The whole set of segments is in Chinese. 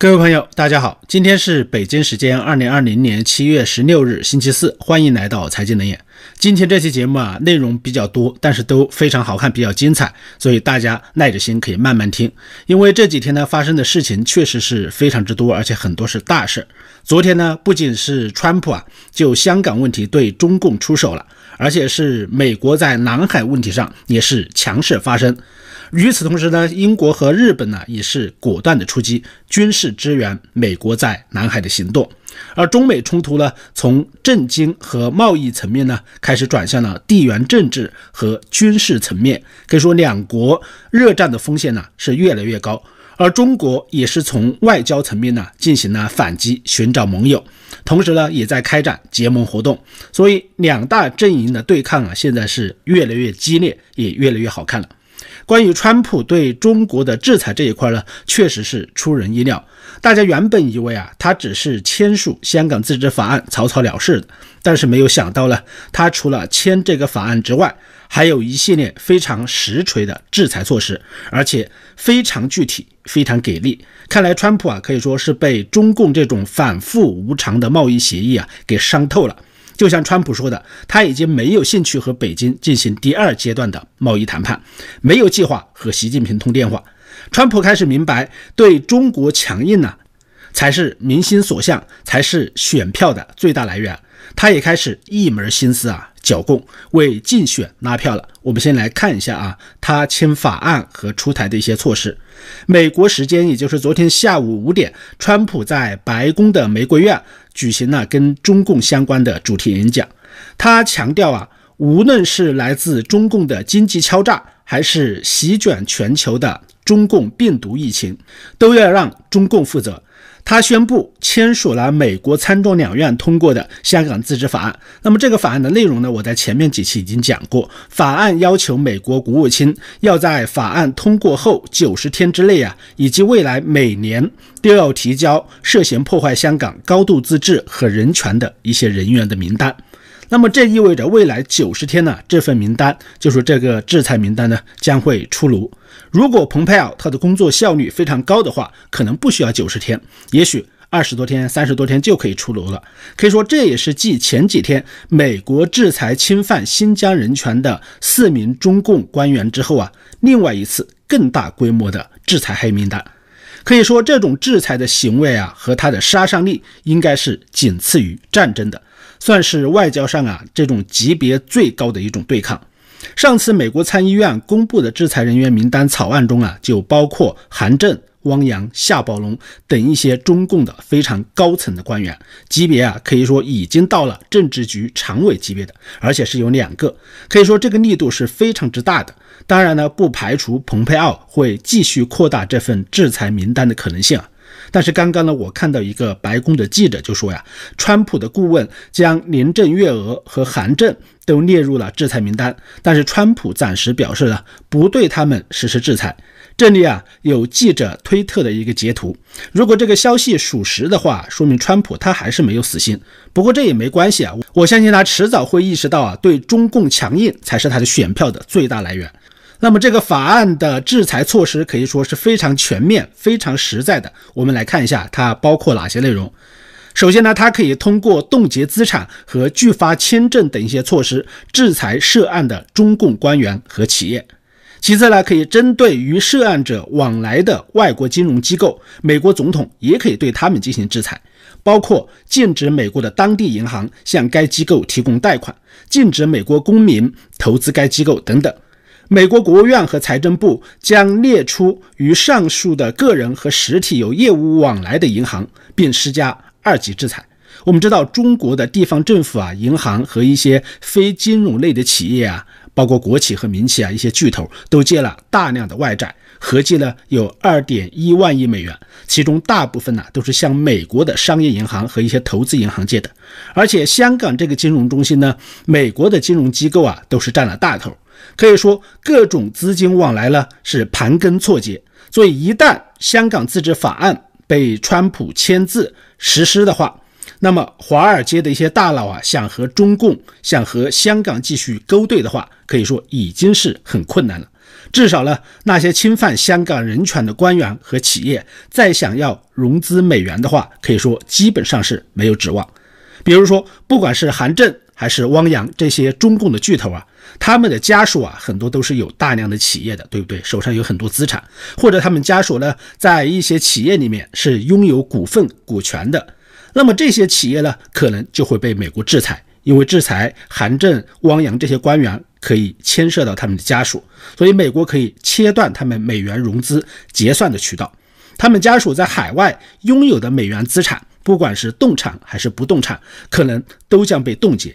各位朋友，大家好，今天是北京时间二零二零年七月十六日，星期四，欢迎来到财经冷眼。今天这期节目啊，内容比较多，但是都非常好看，比较精彩，所以大家耐着心可以慢慢听。因为这几天呢发生的事情确实是非常之多，而且很多是大事。昨天呢，不仅是川普啊就香港问题对中共出手了，而且是美国在南海问题上也是强势发声。与此同时呢，英国和日本呢也是果断的出击，军事支援美国在南海的行动。而中美冲突呢，从政经和贸易层面呢，开始转向了地缘政治和军事层面。可以说，两国热战的风险呢是越来越高。而中国也是从外交层面呢进行了反击，寻找盟友，同时呢也在开展结盟活动。所以，两大阵营的对抗啊，现在是越来越激烈，也越来越好看了。关于川普对中国的制裁这一块呢，确实是出人意料。大家原本以为啊，他只是签署香港自治法案，草草了事的。但是没有想到呢，他除了签这个法案之外，还有一系列非常实锤的制裁措施，而且非常具体、非常给力。看来川普啊，可以说是被中共这种反复无常的贸易协议啊给伤透了。就像川普说的，他已经没有兴趣和北京进行第二阶段的贸易谈判，没有计划和习近平通电话。川普开始明白，对中国强硬呢，才是民心所向，才是选票的最大来源。他也开始一门心思啊，剿共，为竞选拉票了。我们先来看一下啊，他签法案和出台的一些措施。美国时间也就是昨天下午五点，川普在白宫的玫瑰院举行了跟中共相关的主题演讲。他强调啊，无论是来自中共的经济敲诈，还是席卷全球的中共病毒疫情，都要让中共负责。他宣布签署了美国参众两院通过的香港自治法案。那么这个法案的内容呢？我在前面几期已经讲过。法案要求美国国务卿要在法案通过后九十天之内啊，以及未来每年都要提交涉嫌破坏香港高度自治和人权的一些人员的名单。那么这意味着未来九十天呢，这份名单就是这个制裁名单呢将会出炉。如果蓬佩奥他的工作效率非常高的话，可能不需要九十天，也许二十多天、三十多天就可以出炉了。可以说，这也是继前几天美国制裁侵犯新疆人权的四名中共官员之后啊，另外一次更大规模的制裁黑名单。可以说，这种制裁的行为啊，和它的杀伤力应该是仅次于战争的，算是外交上啊这种级别最高的一种对抗。上次美国参议院公布的制裁人员名单草案中啊，就包括韩正、汪洋、夏宝龙等一些中共的非常高层的官员，级别啊可以说已经到了政治局常委级别的，而且是有两个，可以说这个力度是非常之大的。当然呢，不排除蓬佩奥会继续扩大这份制裁名单的可能性啊。但是刚刚呢，我看到一个白宫的记者就说呀，川普的顾问将林郑月娥和韩正都列入了制裁名单，但是川普暂时表示了不对他们实施制裁。这里啊有记者推特的一个截图，如果这个消息属实的话，说明川普他还是没有死心。不过这也没关系啊，我相信他迟早会意识到啊，对中共强硬才是他的选票的最大来源。那么这个法案的制裁措施可以说是非常全面、非常实在的。我们来看一下它包括哪些内容。首先呢，它可以通过冻结资产和拒发签证等一些措施制裁涉案的中共官员和企业。其次呢，可以针对与涉案者往来的外国金融机构，美国总统也可以对他们进行制裁，包括禁止美国的当地银行向该机构提供贷款，禁止美国公民投资该机构等等。美国国务院和财政部将列出与上述的个人和实体有业务往来的银行，并施加二级制裁。我们知道，中国的地方政府啊、银行和一些非金融类的企业啊，包括国企和民企啊，一些巨头都借了大量的外债，合计呢有二点一万亿美元，其中大部分呢都是向美国的商业银行和一些投资银行借的。而且，香港这个金融中心呢，美国的金融机构啊都是占了大头。可以说，各种资金往来呢是盘根错节，所以一旦香港自治法案被川普签字实施的话，那么华尔街的一些大佬啊想和中共、想和香港继续勾兑的话，可以说已经是很困难了。至少呢，那些侵犯香港人权的官员和企业，再想要融资美元的话，可以说基本上是没有指望。比如说，不管是韩正还是汪洋这些中共的巨头啊，他们的家属啊，很多都是有大量的企业的，对不对？手上有很多资产，或者他们家属呢，在一些企业里面是拥有股份、股权的。那么这些企业呢，可能就会被美国制裁，因为制裁韩正、汪洋这些官员可以牵涉到他们的家属，所以美国可以切断他们美元融资结算的渠道。他们家属在海外拥有的美元资产，不管是动产还是不动产，可能都将被冻结。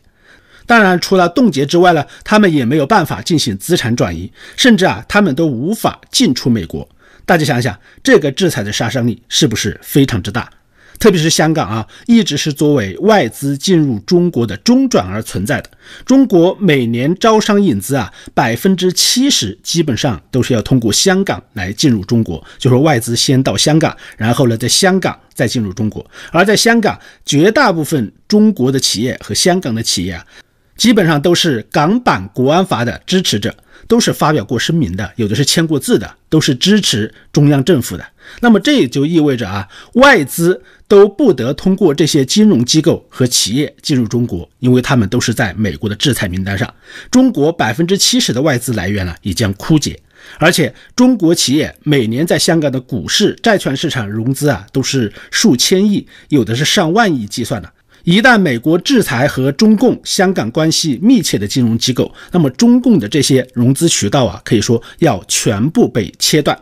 当然，除了冻结之外呢，他们也没有办法进行资产转移，甚至啊，他们都无法进出美国。大家想想，这个制裁的杀伤力是不是非常之大？特别是香港啊，一直是作为外资进入中国的中转而存在的。中国每年招商引资啊，百分之七十基本上都是要通过香港来进入中国，就是外资先到香港，然后呢，在香港再进入中国。而在香港，绝大部分中国的企业和香港的企业啊，基本上都是港版国安法的支持者。都是发表过声明的，有的是签过字的，都是支持中央政府的。那么这也就意味着啊，外资都不得通过这些金融机构和企业进入中国，因为他们都是在美国的制裁名单上。中国百分之七十的外资来源呢，也将枯竭。而且中国企业每年在香港的股市、债券市场融资啊，都是数千亿，有的是上万亿计算的。一旦美国制裁和中共香港关系密切的金融机构，那么中共的这些融资渠道啊，可以说要全部被切断。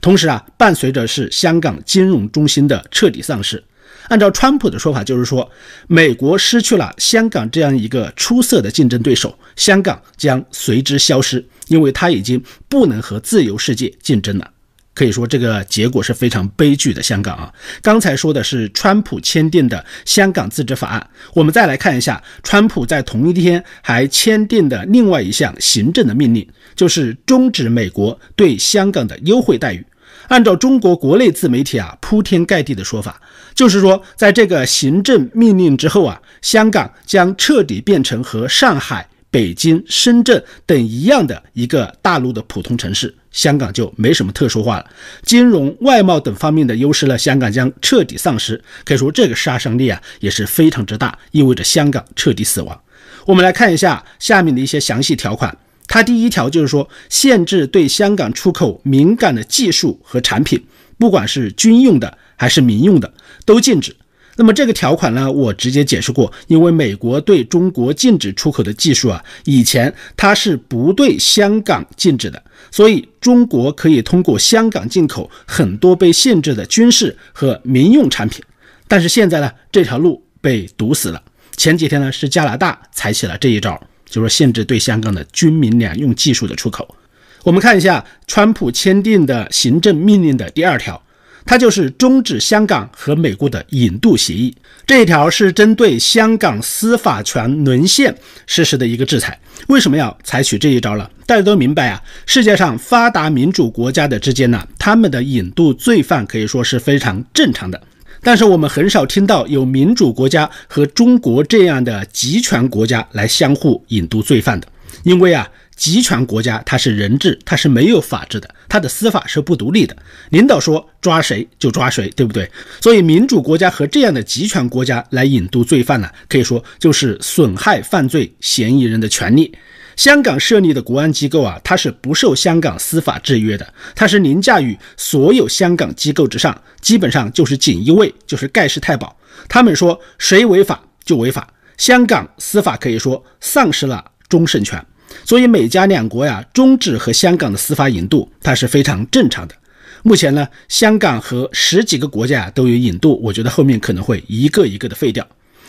同时啊，伴随着是香港金融中心的彻底丧失。按照川普的说法，就是说美国失去了香港这样一个出色的竞争对手，香港将随之消失，因为它已经不能和自由世界竞争了。可以说这个结果是非常悲剧的。香港啊，刚才说的是川普签订的香港自治法案，我们再来看一下，川普在同一天还签订的另外一项行政的命令，就是终止美国对香港的优惠待遇。按照中国国内自媒体啊铺天盖地的说法，就是说在这个行政命令之后啊，香港将彻底变成和上海。北京、深圳等一样的一个大陆的普通城市，香港就没什么特殊化了。金融、外贸等方面的优势呢，香港将彻底丧失。可以说，这个杀伤力啊也是非常之大，意味着香港彻底死亡。我们来看一下下面的一些详细条款。它第一条就是说，限制对香港出口敏感的技术和产品，不管是军用的还是民用的，都禁止。那么这个条款呢，我直接解释过，因为美国对中国禁止出口的技术啊，以前它是不对香港禁止的，所以中国可以通过香港进口很多被限制的军事和民用产品。但是现在呢，这条路被堵死了。前几天呢，是加拿大采取了这一招，就是限制对香港的军民两用技术的出口。我们看一下川普签订的行政命令的第二条。它就是终止香港和美国的引渡协议，这一条是针对香港司法权沦陷实施的一个制裁。为什么要采取这一招了？大家都明白啊，世界上发达民主国家的之间呢，他们的引渡罪犯可以说是非常正常的，但是我们很少听到有民主国家和中国这样的集权国家来相互引渡罪犯的，因为啊。集权国家它是人治，它是没有法治的，它的司法是不独立的。领导说抓谁就抓谁，对不对？所以民主国家和这样的集权国家来引渡罪犯呢，可以说就是损害犯罪嫌疑人的权利。香港设立的国安机构啊，它是不受香港司法制约的，它是凌驾于所有香港机构之上，基本上就是锦衣卫，就是盖世太保。他们说谁违法就违法，香港司法可以说丧失了终审权。所以美加两国呀终止和香港的司法引渡，它是非常正常的。目前呢，香港和十几个国家都有引渡，我觉得后面可能会一个一个的废掉。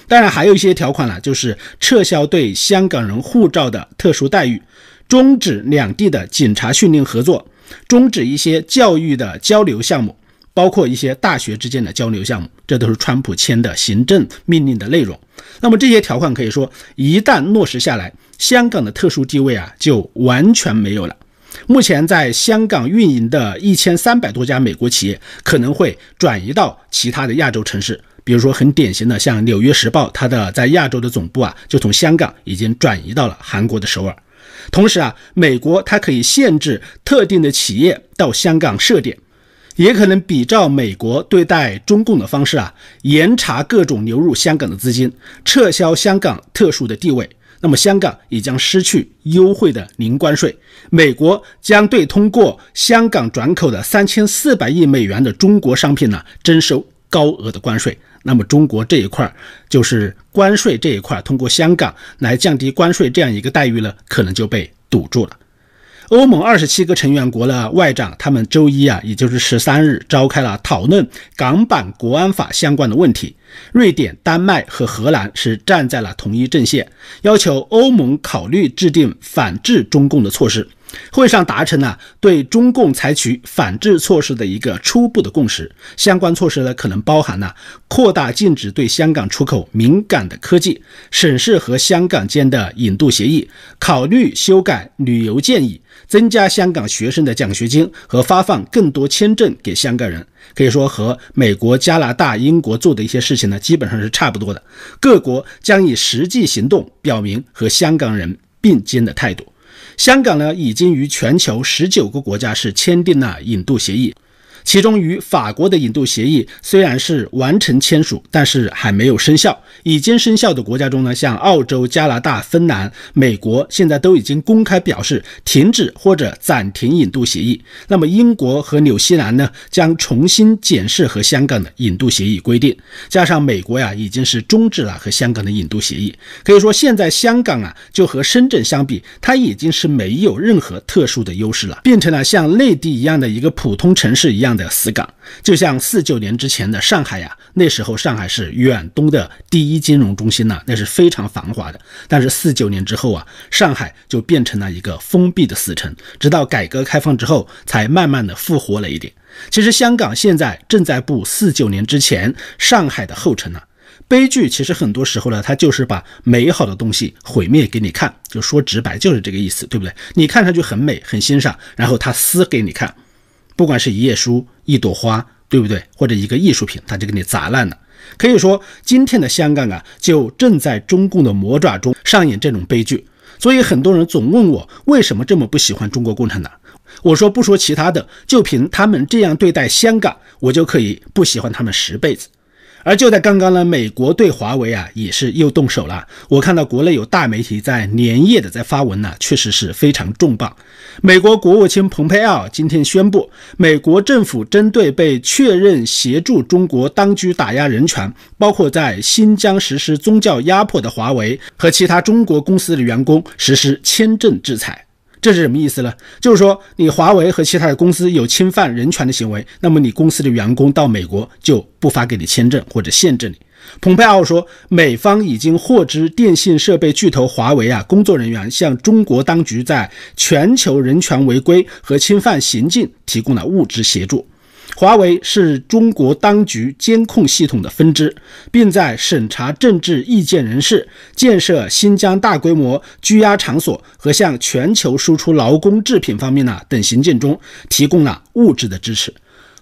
当然还有一些条款呢，就是撤销对香港人护照的特殊待遇，终止两地的警察训练合作，终止一些教育的交流项目。包括一些大学之间的交流项目，这都是川普签的行政命令的内容。那么这些条款可以说，一旦落实下来，香港的特殊地位啊就完全没有了。目前在香港运营的一千三百多家美国企业可能会转移到其他的亚洲城市，比如说很典型的像《纽约时报》，它的在亚洲的总部啊就从香港已经转移到了韩国的首尔。同时啊，美国它可以限制特定的企业到香港设点，也可能比照美国对待中共的方式啊，严查各种流入香港的资金，撤销香港特殊的地位。那么香港也将失去优惠的零关税，美国将对通过香港转口的三千四百亿美元的中国商品呢征收高额的关税。那么中国这一块就是关税这一块，通过香港来降低关税这样一个待遇呢，可能就被堵住了。欧盟二十七个成员国的外长，他们周一啊，也就是十三日，召开了讨论港版国安法相关的问题。瑞典、丹麦和荷兰是站在了同一阵线，要求欧盟考虑制定反制中共的措施。会上达成了对中共采取反制措施的一个初步的共识。相关措施呢，可能包含了扩大禁止对香港出口敏感的科技，审视和香港间的引渡协议，考虑修改旅游建议，增加香港学生的奖学金和发放更多签证给香港人。可以说和美国、加拿大、英国做的一些事情呢，基本上是差不多的。各国将以实际行动表明和香港人并肩的态度。香港呢，已经与全球十九个国家是签订了引渡协议。其中与法国的引渡协议虽然是完成签署，但是还没有生效。已经生效的国家中呢，像澳洲、加拿大、芬兰、美国，现在都已经公开表示停止或者暂停引渡协议。那么英国和纽西兰呢，将重新检视和香港的引渡协议规定。加上美国呀，已经是终止了和香港的引渡协议。可以说，现在香港啊，就和深圳相比，它已经是没有任何特殊的优势了，变成了像内地一样的一个普通城市一样。样的死港，就像四九年之前的上海呀，那时候上海是远东的第一金融中心呢，那是非常繁华的。但是四九年之后啊，上海就变成了一个封闭的死城，直到改革开放之后，才慢慢的复活了一点。其实香港现在正在步四九年之前上海的后尘呢。悲剧其实很多时候呢，它就是把美好的东西毁灭给你看，就说直白就是这个意思，对不对？你看上去很美很欣赏，然后它撕给你看。不管是一页书、一朵花，对不对？或者一个艺术品，它就给你砸烂了。可以说，今天的香港啊，就正在中共的魔爪中上演这种悲剧。所以很多人总问我，为什么这么不喜欢中国共产党？我说，不说其他的，就凭他们这样对待香港，我就可以不喜欢他们十辈子。而就在刚刚呢，美国对华为啊也是又动手了。我看到国内有大媒体在连夜的在发文呢，确实是非常重磅。美国国务卿蓬佩奥今天宣布，美国政府针对被确认协助中国当局打压人权，包括在新疆实施宗教压迫的华为和其他中国公司的员工实施签证制裁。这是什么意思呢？就是说，你华为和其他的公司有侵犯人权的行为，那么你公司的员工到美国就不发给你签证或者限制你。蓬佩奥说，美方已经获知电信设备巨头华为啊工作人员向中国当局在全球人权违规和侵犯行径提供了物质协助。华为是中国当局监控系统的分支，并在审查政治意见人士、建设新疆大规模拘押场所和向全球输出劳工制品方面呢等行径中提供了物质的支持。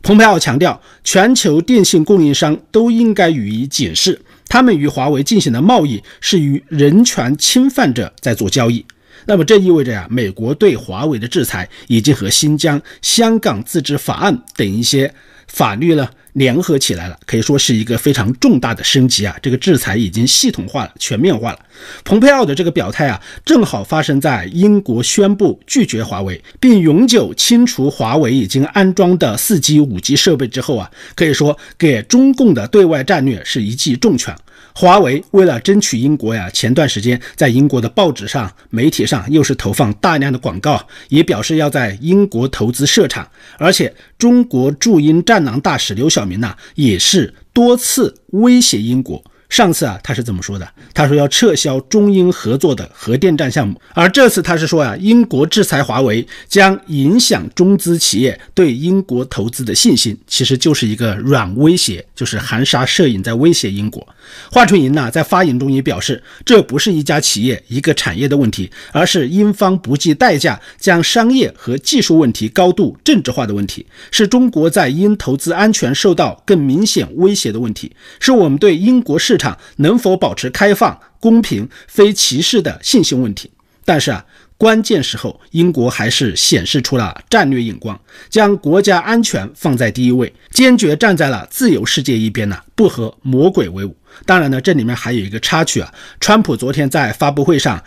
蓬佩奥强调，全球电信供应商都应该予以警示，他们与华为进行的贸易是与人权侵犯者在做交易。那么这意味着呀，美国对华为的制裁已经和新疆、香港自治法案等一些法律呢联合起来了，可以说是一个非常重大的升级啊！这个制裁已经系统化了、全面化了。蓬佩奥的这个表态啊，正好发生在英国宣布拒绝华为并永久清除华为已经安装的四 G、五 G 设备之后啊，可以说给中共的对外战略是一记重拳。华为为了争取英国呀，前段时间在英国的报纸上、媒体上又是投放大量的广告，也表示要在英国投资设厂，而且中国驻英战狼大使刘晓明呐，也是多次威胁英国。上次啊，他是怎么说的？他说要撤销中英合作的核电站项目，而这次他是说啊，英国制裁华为将影响中资企业对英国投资的信心，其实就是一个软威胁，就是含沙射影在威胁英国。华春莹呢，在发言中也表示，这不是一家企业、一个产业的问题，而是英方不计代价将商业和技术问题高度政治化的问题，是中国在英投资安全受到更明显威胁的问题，是我们对英国市场能否保持开放、公平、非歧视的信心问题。但是啊，关键时候，英国还是显示出了战略眼光，将国家安全放在第一位，坚决站在了自由世界一边呢，不和魔鬼为伍。当然呢，这里面还有一个插曲啊，川普昨天在发布会上。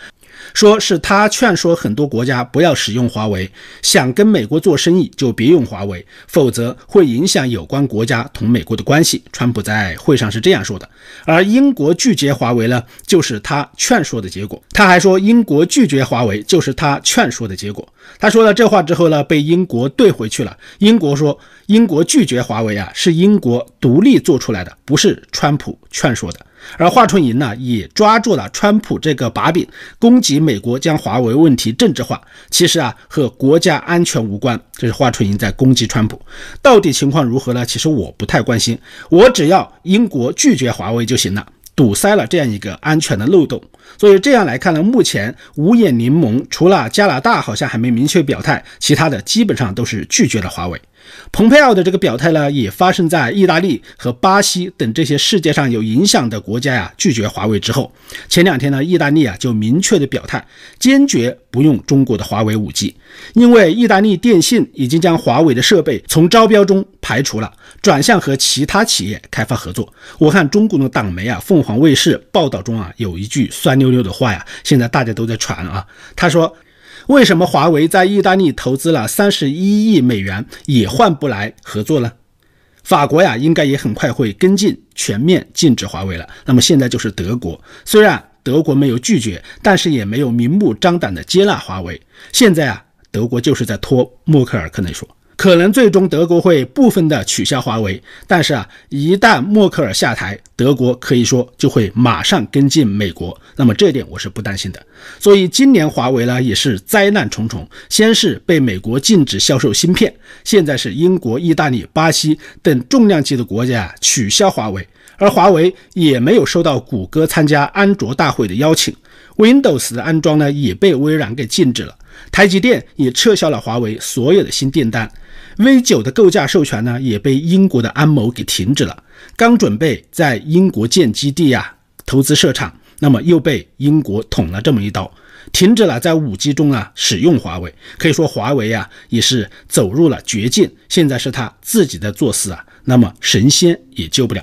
说是他劝说很多国家不要使用华为，想跟美国做生意就别用华为，否则会影响有关国家同美国的关系。川普在会上是这样说的。而英国拒绝华为呢，就是他劝说的结果。他还说，英国拒绝华为就是他劝说的结果。他说了这话之后呢，被英国怼回去了。英国说，英国拒绝华为啊，是英国独立做出来的，不是川普劝说的。而华春莹呢，也抓住了川普这个把柄，攻击美国将华为问题政治化。其实啊，和国家安全无关。这是华春莹在攻击川普。到底情况如何呢？其实我不太关心，我只要英国拒绝华为就行了，堵塞了这样一个安全的漏洞。所以这样来看呢，目前五眼联盟除了加拿大好像还没明确表态，其他的基本上都是拒绝了华为。蓬佩奥的这个表态呢，也发生在意大利和巴西等这些世界上有影响的国家呀拒绝华为之后。前两天呢，意大利啊就明确的表态，坚决不用中国的华为五 G，因为意大利电信已经将华为的设备从招标中排除了，转向和其他企业开发合作。我看中国的党媒啊，凤凰卫视报道中啊有一句酸溜溜的话呀，现在大家都在传啊，他说。为什么华为在意大利投资了三十一亿美元也换不来合作呢？法国呀，应该也很快会跟进全面禁止华为了。那么现在就是德国，虽然德国没有拒绝，但是也没有明目张胆的接纳华为。现在啊，德国就是在拖默克尔，可能说。可能最终德国会部分的取消华为，但是啊，一旦默克尔下台，德国可以说就会马上跟进美国。那么这点我是不担心的。所以今年华为呢也是灾难重重，先是被美国禁止销售芯片，现在是英国、意大利、巴西等重量级的国家取消华为，而华为也没有收到谷歌参加安卓大会的邀请，Windows 的安装呢也被微软给禁止了，台积电也撤销了华为所有的新订单。V 九的构架授权呢，也被英国的安谋给停止了。刚准备在英国建基地呀，投资设厂，那么又被英国捅了这么一刀，停止了在五 G 中啊使用华为。可以说华为啊也是走入了绝境，现在是他自己在作死啊，那么神仙也救不了。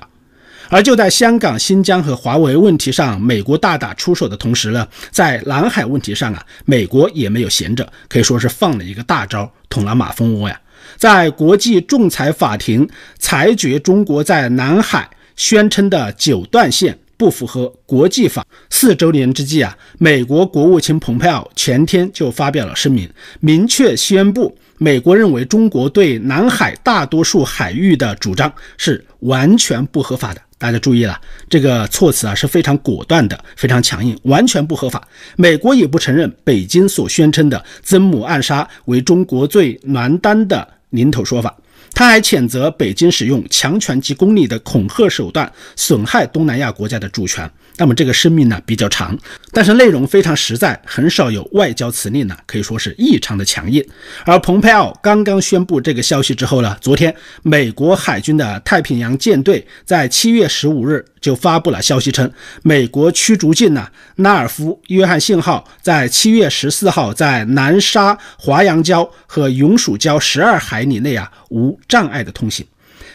而就在香港、新疆和华为问题上，美国大打出手的同时呢，在南海问题上啊，美国也没有闲着，可以说是放了一个大招，捅了马蜂窝呀。在国际仲裁法庭裁决中国在南海宣称的九段线不符合国际法四周年之际啊，美国国务卿蓬佩奥前天就发表了声明，明确宣布，美国认为中国对南海大多数海域的主张是完全不合法的。大家注意了，这个措辞啊是非常果断的，非常强硬，完全不合法。美国也不承认北京所宣称的曾母暗杀为中国最难担的。零头说法，他还谴责北京使用强权及功利的恐吓手段，损害东南亚国家的主权。那么这个声明呢比较长，但是内容非常实在，很少有外交辞令呢，可以说是异常的强硬。而蓬佩奥刚刚宣布这个消息之后呢，昨天美国海军的太平洋舰队在七月十五日就发布了消息称，美国驱逐舰呢拉尔夫约翰逊号在七月十四号在南沙华阳礁和永暑礁十二海里内啊无障碍的通行。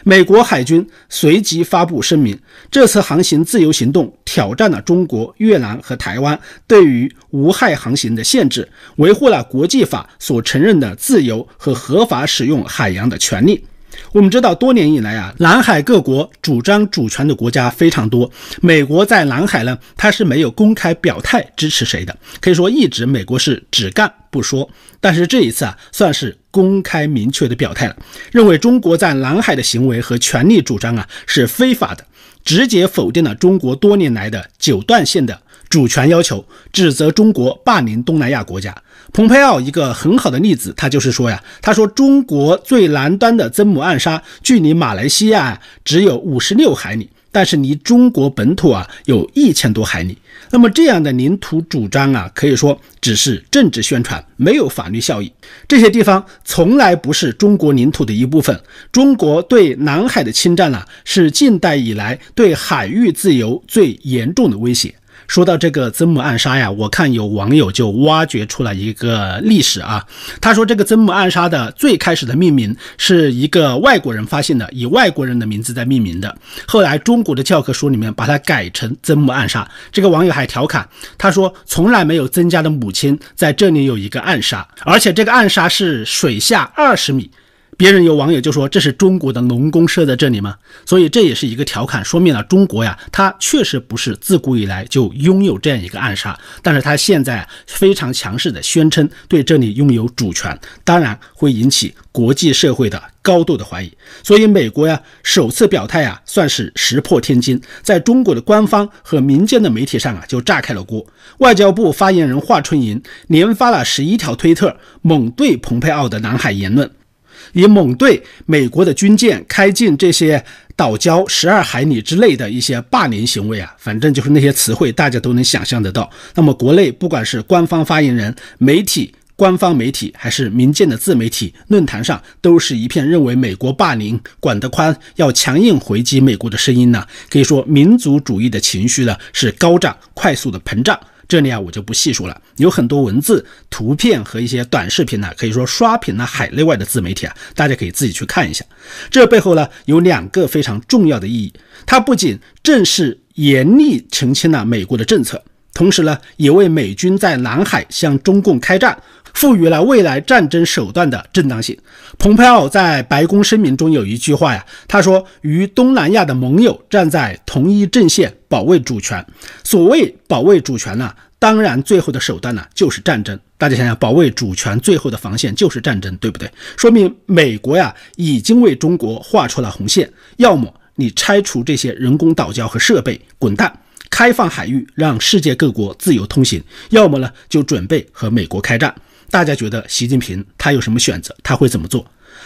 美国海军随即发布声明，这次航行自由行动挑战了中国、越南和台湾对于无害航行的限制，维护了国际法所承认的自由和合法使用海洋的权利。我们知道，多年以来啊，南海各国主张主权的国家非常多。美国在南海呢，它是没有公开表态支持谁的，可以说一直美国是只干不说。但是这一次啊，算是公开明确的表态了，认为中国在南海的行为和权利主张啊是非法的，直接否定了中国多年来的九段线的。主权要求，指责中国霸凌东南亚国家。蓬佩奥一个很好的例子，他就是说呀，他说中国最南端的曾母暗沙距离马来西亚只有五十六海里，但是离中国本土啊有一千多海里。那么这样的领土主张啊，可以说只是政治宣传，没有法律效益。这些地方从来不是中国领土的一部分。中国对南海的侵占啊，是近代以来对海域自由最严重的威胁。说到这个曾母暗杀呀，我看有网友就挖掘出了一个历史啊。他说这个曾母暗杀的最开始的命名是一个外国人发现的，以外国人的名字在命名的。后来中国的教科书里面把它改成曾母暗杀。这个网友还调侃他说，从来没有曾家的母亲在这里有一个暗杀，而且这个暗杀是水下二十米。别人有网友就说这是中国的农工设在这里吗？所以这也是一个调侃，说明了中国呀，它确实不是自古以来就拥有这样一个暗杀，但是它现在非常强势的宣称对这里拥有主权，当然会引起国际社会的高度的怀疑。所以美国呀首次表态啊，算是石破天惊，在中国的官方和民间的媒体上啊就炸开了锅。外交部发言人华春莹连发了十一条推特，猛对蓬佩奥的南海言论。以猛对美国的军舰开进这些岛礁十二海里之类的一些霸凌行为啊，反正就是那些词汇，大家都能想象得到。那么国内不管是官方发言人、媒体、官方媒体，还是民间的自媒体论坛上，都是一片认为美国霸凌管得宽，要强硬回击美国的声音呢。可以说，民族主义的情绪呢是高涨，快速的膨胀。这里啊，我就不细说了，有很多文字、图片和一些短视频呢，可以说刷屏了海内外的自媒体啊，大家可以自己去看一下。这背后呢，有两个非常重要的意义，它不仅正式严厉澄清了美国的政策，同时呢，也为美军在南海向中共开战。赋予了未来战争手段的正当性。蓬佩奥在白宫声明中有一句话呀，他说：“与东南亚的盟友站在同一阵线，保卫主权。”所谓保卫主权呢，当然最后的手段呢就是战争。大家想想，保卫主权最后的防线就是战争，对不对？说明美国呀已经为中国画出了红线，要么你拆除这些人工岛礁和设备，滚蛋，开放海域，让世界各国自由通行；要么呢就准备和美国开战。大家觉得习近平他有什么选择？他会怎么做？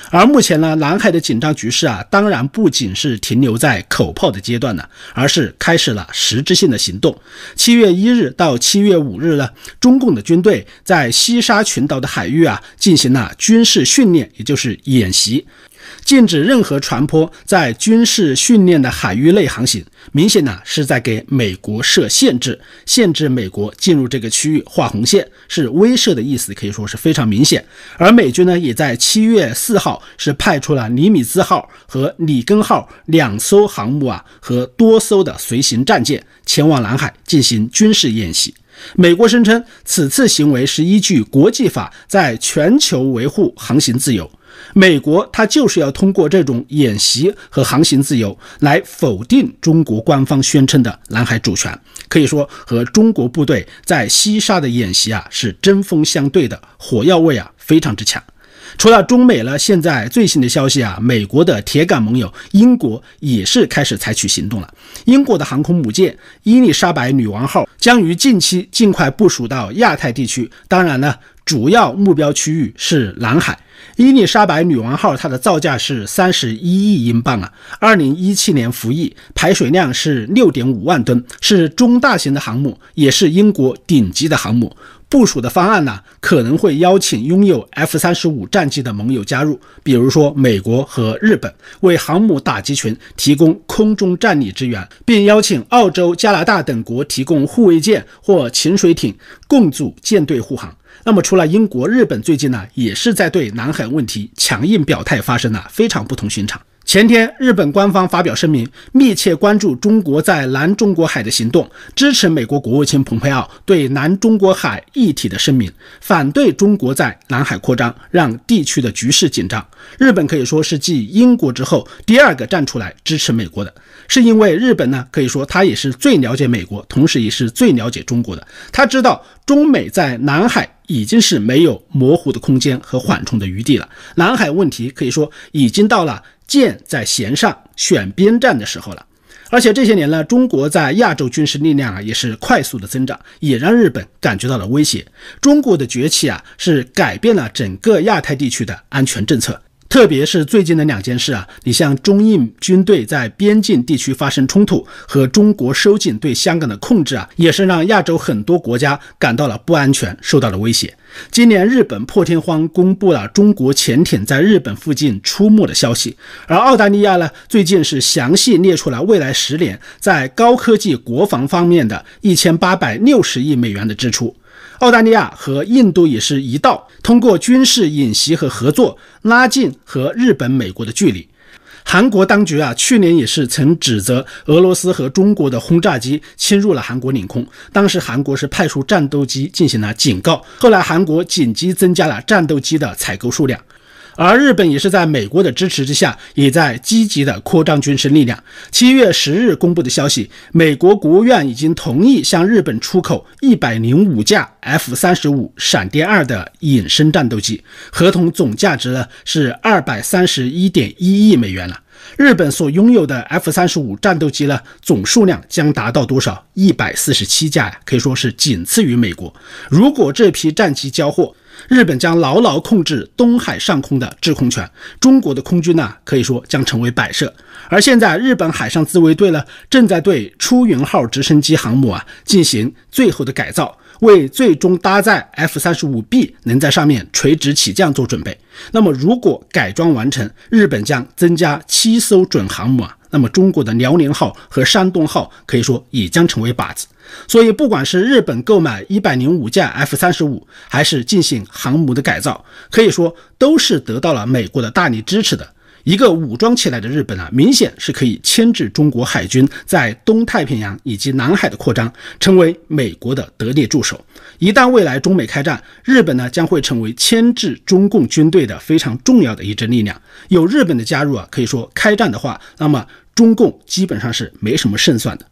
而目前呢，南海的紧张局势啊，当然不仅是停留在口炮的阶段呢，而是开始了实质性的行动。七月一日到七月五日呢，中共的军队在西沙群岛的海域啊，进行了军事训练，也就是演习。禁止任何船舶在军事训练的海域内航行，明显呢是在给美国设限制，限制美国进入这个区域画红线，是威慑的意思，可以说是非常明显。而美军呢，也在七月四号是派出了尼米兹号和里根号两艘航母啊和多艘的随行战舰前往南海进行军事演习。美国声称此次行为是依据国际法，在全球维护航行自由。美国它就是要通过这种演习和航行自由来否定中国官方宣称的南海主权，可以说和中国部队在西沙的演习啊是针锋相对的，火药味啊非常之强。除了中美呢，现在最新的消息啊，美国的铁杆盟友英国也是开始采取行动了。英国的航空母舰伊丽莎白女王号将于近期尽快部署到亚太地区，当然呢，主要目标区域是南海。伊丽莎白女王号，它的造价是三十一亿英镑啊，二零一七年服役，排水量是六点五万吨，是中大型的航母，也是英国顶级的航母。部署的方案呢，可能会邀请拥有 F 三十五战机的盟友加入，比如说美国和日本，为航母打击群提供空中战力支援，并邀请澳洲、加拿大等国提供护卫舰或潜水艇共组舰队护航。那么，除了英国、日本，最近呢也是在对南海问题强硬表态，发生了非常不同寻常。前天，日本官方发表声明，密切关注中国在南中国海的行动，支持美国国务卿蓬佩奥对南中国海议题的声明，反对中国在南海扩张，让地区的局势紧张。日本可以说是继英国之后第二个站出来支持美国的，是因为日本呢，可以说他也是最了解美国，同时也是最了解中国的。他知道中美在南海已经是没有模糊的空间和缓冲的余地了，南海问题可以说已经到了。箭在弦上，选边站的时候了。而且这些年呢，中国在亚洲军事力量啊也是快速的增长，也让日本感觉到了威胁。中国的崛起啊，是改变了整个亚太地区的安全政策。特别是最近的两件事啊，你像中印军队在边境地区发生冲突和中国收紧对香港的控制啊，也是让亚洲很多国家感到了不安全，受到了威胁。今年日本破天荒公布了中国潜艇在日本附近出没的消息，而澳大利亚呢，最近是详细列出了未来十年在高科技国防方面的一千八百六十亿美元的支出。澳大利亚和印度也是一道，通过军事演习和合作拉近和日本、美国的距离。韩国当局啊，去年也是曾指责俄罗斯和中国的轰炸机侵入了韩国领空，当时韩国是派出战斗机进行了警告，后来韩国紧急增加了战斗机的采购数量。而日本也是在美国的支持之下，也在积极的扩张军事力量。七月十日公布的消息，美国国务院已经同意向日本出口一百零五架 F 三十五闪电二的隐身战斗机，合同总价值呢是二百三十一点一亿美元了。日本所拥有的 F 三十五战斗机呢，总数量将达到多少？一百四十七架呀，可以说是仅次于美国。如果这批战机交货，日本将牢牢控制东海上空的制空权，中国的空军呢，可以说将成为摆设。而现在，日本海上自卫队呢，正在对出云号直升机航母啊进行最后的改造。为最终搭载 F 三十五 B 能在上面垂直起降做准备。那么，如果改装完成，日本将增加七艘准航母啊。那么，中国的辽宁号和山东号可以说也将成为靶子。所以，不管是日本购买一百零五架 F 三十五，还是进行航母的改造，可以说都是得到了美国的大力支持的。一个武装起来的日本啊，明显是可以牵制中国海军在东太平洋以及南海的扩张，成为美国的得力助手。一旦未来中美开战，日本呢将会成为牵制中共军队的非常重要的一支力量。有日本的加入啊，可以说开战的话，那么中共基本上是没什么胜算的。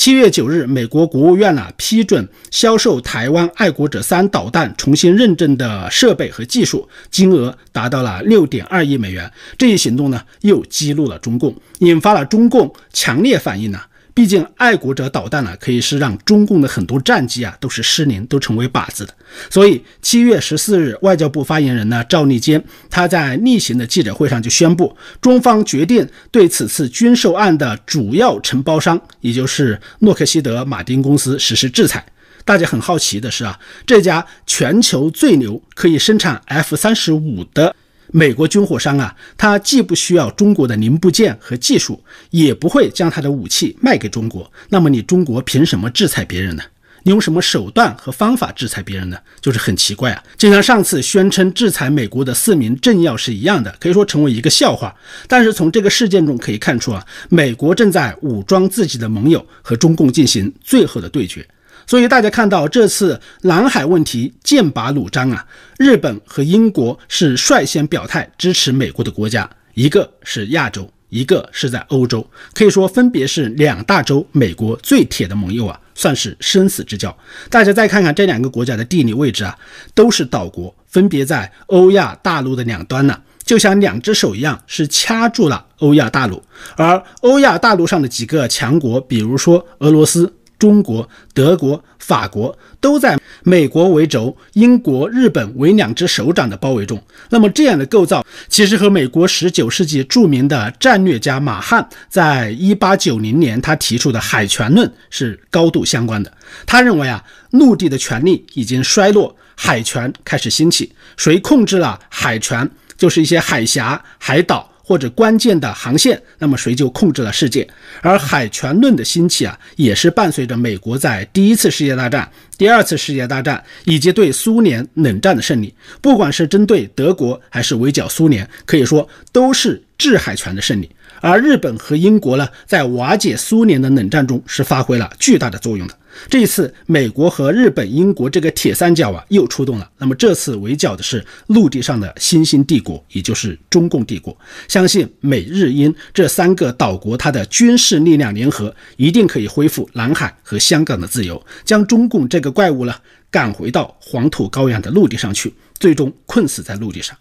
七月九日，美国国务院呢批准销售台湾爱国者三导弹重新认证的设备和技术，金额达到了六点二亿美元。这一行动呢，又激怒了中共，引发了中共强烈反应呢。毕竟，爱国者导弹呢，可以是让中共的很多战机啊都是失灵，都成为靶子的。所以，七月十四日，外交部发言人呢赵立坚他在例行的记者会上就宣布，中方决定对此次军售案的主要承包商，也就是诺克希德马丁公司实施制裁。大家很好奇的是啊，这家全球最牛、可以生产 F 三十五的。美国军火商啊，他既不需要中国的零部件和技术，也不会将他的武器卖给中国。那么你中国凭什么制裁别人呢？你用什么手段和方法制裁别人呢？就是很奇怪啊！就像上次宣称制裁美国的四名政要是一样的，可以说成为一个笑话。但是从这个事件中可以看出啊，美国正在武装自己的盟友，和中共进行最后的对决。所以大家看到这次南海问题剑拔弩张啊，日本和英国是率先表态支持美国的国家，一个是亚洲，一个是在欧洲，可以说分别是两大洲美国最铁的盟友啊，算是生死之交。大家再看看这两个国家的地理位置啊，都是岛国，分别在欧亚大陆的两端呢，就像两只手一样，是掐住了欧亚大陆。而欧亚大陆上的几个强国，比如说俄罗斯。中国、德国、法国都在美国为轴、英国、日本为两只手掌的包围中。那么这样的构造，其实和美国19世纪著名的战略家马汉在1890年他提出的海权论是高度相关的。他认为啊，陆地的权力已经衰落，海权开始兴起。谁控制了海权，就是一些海峡、海岛。或者关键的航线，那么谁就控制了世界。而海权论的兴起啊，也是伴随着美国在第一次世界大战、第二次世界大战以及对苏联冷战的胜利。不管是针对德国还是围剿苏联，可以说都是制海权的胜利。而日本和英国呢，在瓦解苏联的冷战中是发挥了巨大的作用的。这一次，美国和日本、英国这个铁三角啊又出动了。那么这次围剿的是陆地上的新兴帝国，也就是中共帝国。相信美日英这三个岛国，它的军事力量联合，一定可以恢复南海和香港的自由，将中共这个怪物呢赶回到黄土高原的陆地上去，最终困死在陆地上。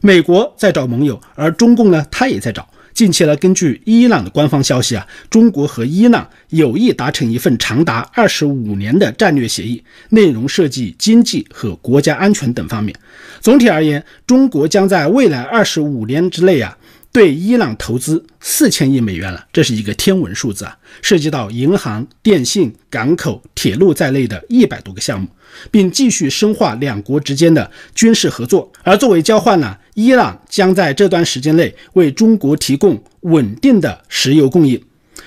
美国在找盟友，而中共呢，他也在找。近期呢，根据伊朗的官方消息啊，中国和伊朗有意达成一份长达二十五年的战略协议，内容涉及经济和国家安全等方面。总体而言，中国将在未来二十五年之内啊。对伊朗投资四千亿美元了，这是一个天文数字啊！涉及到银行、电信、港口、铁路在内的一百多个项目，并继续深化两国之间的军事合作。而作为交换呢，伊朗将在这段时间内为中国提供稳定的石油供应，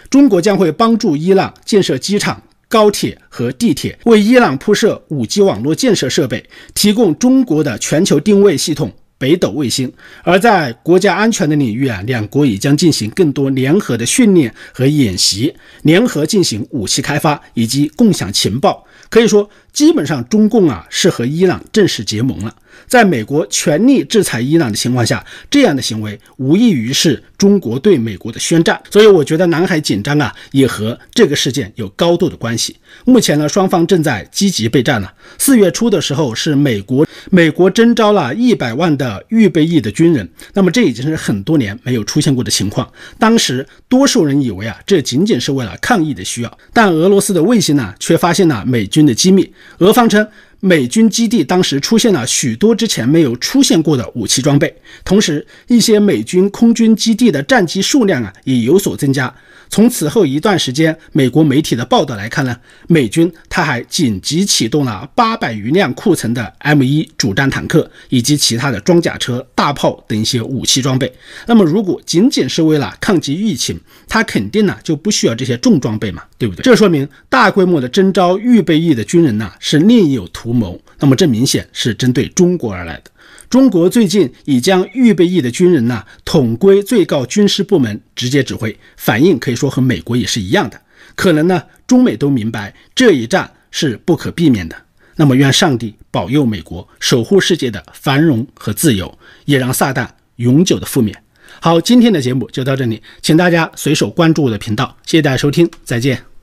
中国将会帮助伊朗建设机场、高铁和地铁，为伊朗铺设 5G 网络建设设备，提供中国的全球定位系统。北斗卫星，而在国家安全的领域啊，两国也将进行更多联合的训练和演习，联合进行武器开发以及共享情报。可以说，基本上中共啊是和伊朗正式结盟了。在美国全力制裁伊朗的情况下，这样的行为无异于是中国对美国的宣战。所以，我觉得南海紧张啊，也和这个事件有高度的关系。目前呢，双方正在积极备战呢。四月初的时候，是美国美国征召了一百万的预备役的军人，那么这已经是很多年没有出现过的情况。当时多数人以为啊，这仅仅是为了抗疫的需要，但俄罗斯的卫星呢，却发现了美军的机密。俄方称。美军基地当时出现了许多之前没有出现过的武器装备，同时一些美军空军基地的战机数量啊也有所增加。从此后一段时间，美国媒体的报道来看呢，美军他还紧急启动了八百余辆库存的 M 一主战坦克以及其他的装甲车、大炮等一些武器装备。那么，如果仅仅是为了抗击疫情，他肯定呢就不需要这些重装备嘛，对不对？这说明大规模的征召预备役的军人呢是另有图图谋。那么，这明显是针对中国而来的。中国最近已将预备役的军人呢统归最高军事部门直接指挥，反应可以说和美国也是一样的。可能呢，中美都明白这一战是不可避免的。那么，愿上帝保佑美国，守护世界的繁荣和自由，也让撒旦永久的覆灭。好，今天的节目就到这里，请大家随手关注我的频道，谢谢大家收听，再见。